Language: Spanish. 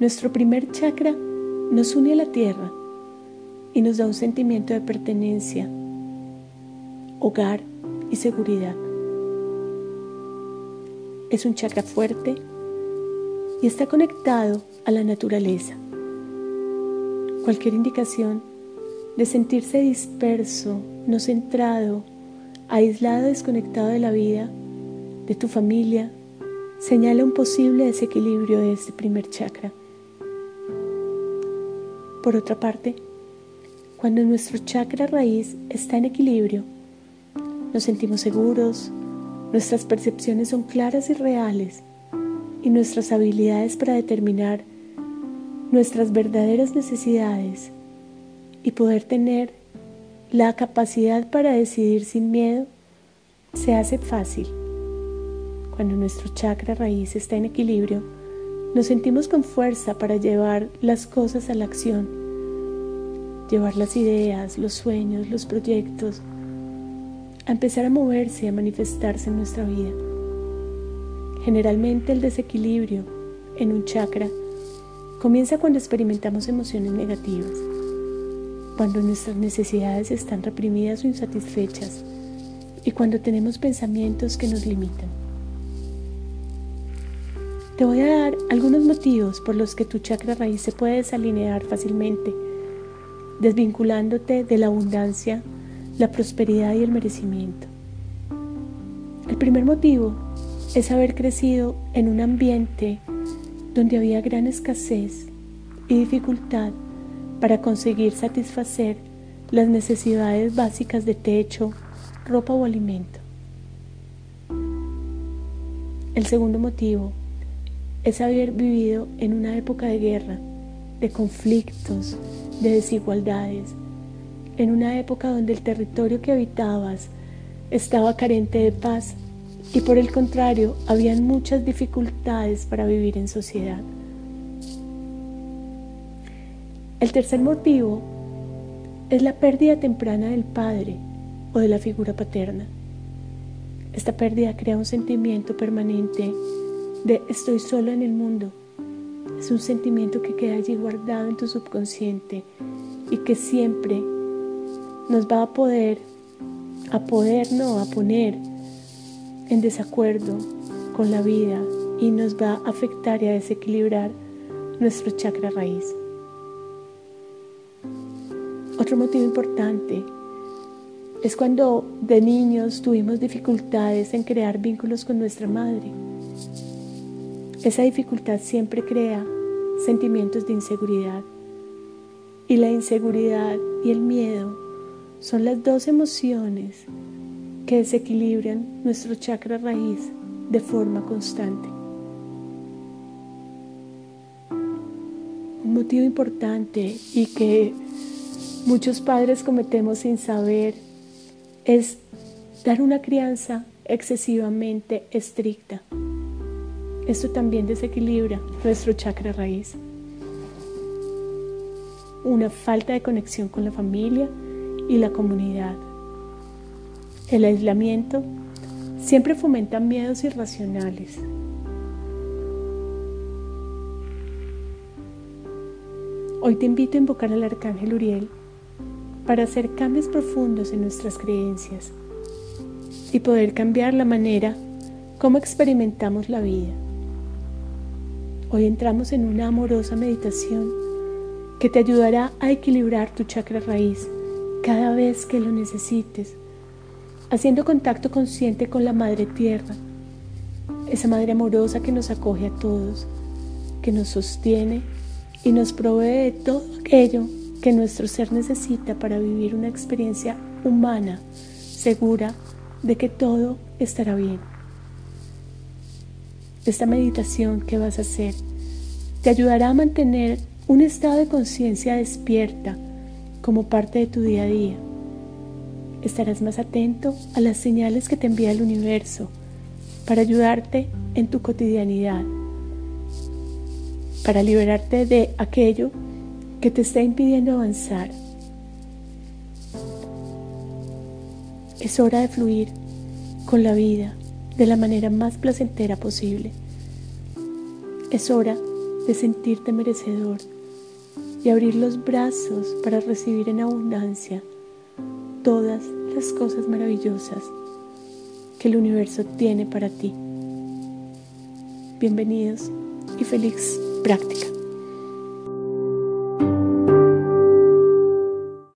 Nuestro primer chakra nos une a la tierra y nos da un sentimiento de pertenencia, hogar y seguridad. Es un chakra fuerte y está conectado a la naturaleza. Cualquier indicación de sentirse disperso, no centrado, aislado, desconectado de la vida, de tu familia, señala un posible desequilibrio de este primer chakra. Por otra parte, cuando nuestro chakra raíz está en equilibrio, nos sentimos seguros, nuestras percepciones son claras y reales y nuestras habilidades para determinar nuestras verdaderas necesidades y poder tener la capacidad para decidir sin miedo se hace fácil. Cuando nuestro chakra raíz está en equilibrio, nos sentimos con fuerza para llevar las cosas a la acción, llevar las ideas, los sueños, los proyectos, a empezar a moverse a manifestarse en nuestra vida. Generalmente el desequilibrio en un chakra comienza cuando experimentamos emociones negativas cuando nuestras necesidades están reprimidas o insatisfechas y cuando tenemos pensamientos que nos limitan. Te voy a dar algunos motivos por los que tu chakra raíz se puede desalinear fácilmente, desvinculándote de la abundancia, la prosperidad y el merecimiento. El primer motivo es haber crecido en un ambiente donde había gran escasez y dificultad para conseguir satisfacer las necesidades básicas de techo, ropa o alimento. El segundo motivo es haber vivido en una época de guerra, de conflictos, de desigualdades, en una época donde el territorio que habitabas estaba carente de paz y por el contrario habían muchas dificultades para vivir en sociedad. El tercer motivo es la pérdida temprana del padre o de la figura paterna. Esta pérdida crea un sentimiento permanente de estoy solo en el mundo. Es un sentimiento que queda allí guardado en tu subconsciente y que siempre nos va a poder, a poder no, a poner en desacuerdo con la vida y nos va a afectar y a desequilibrar nuestro chakra raíz. Otro motivo importante es cuando de niños tuvimos dificultades en crear vínculos con nuestra madre. Esa dificultad siempre crea sentimientos de inseguridad. Y la inseguridad y el miedo son las dos emociones que desequilibran nuestro chakra raíz de forma constante. Un motivo importante y que muchos padres cometemos sin saber es dar una crianza excesivamente estricta. Esto también desequilibra nuestro chakra raíz. Una falta de conexión con la familia y la comunidad. El aislamiento siempre fomenta miedos irracionales. Hoy te invito a invocar al arcángel Uriel para hacer cambios profundos en nuestras creencias y poder cambiar la manera como experimentamos la vida. Hoy entramos en una amorosa meditación que te ayudará a equilibrar tu chakra raíz cada vez que lo necesites, haciendo contacto consciente con la Madre Tierra, esa Madre amorosa que nos acoge a todos, que nos sostiene y nos provee de todo aquello que nuestro ser necesita para vivir una experiencia humana, segura de que todo estará bien. Esta meditación que vas a hacer te ayudará a mantener un estado de conciencia despierta como parte de tu día a día. Estarás más atento a las señales que te envía el universo para ayudarte en tu cotidianidad, para liberarte de aquello que te está impidiendo avanzar. Es hora de fluir con la vida de la manera más placentera posible. Es hora de sentirte merecedor y abrir los brazos para recibir en abundancia todas las cosas maravillosas que el universo tiene para ti. Bienvenidos y feliz práctica.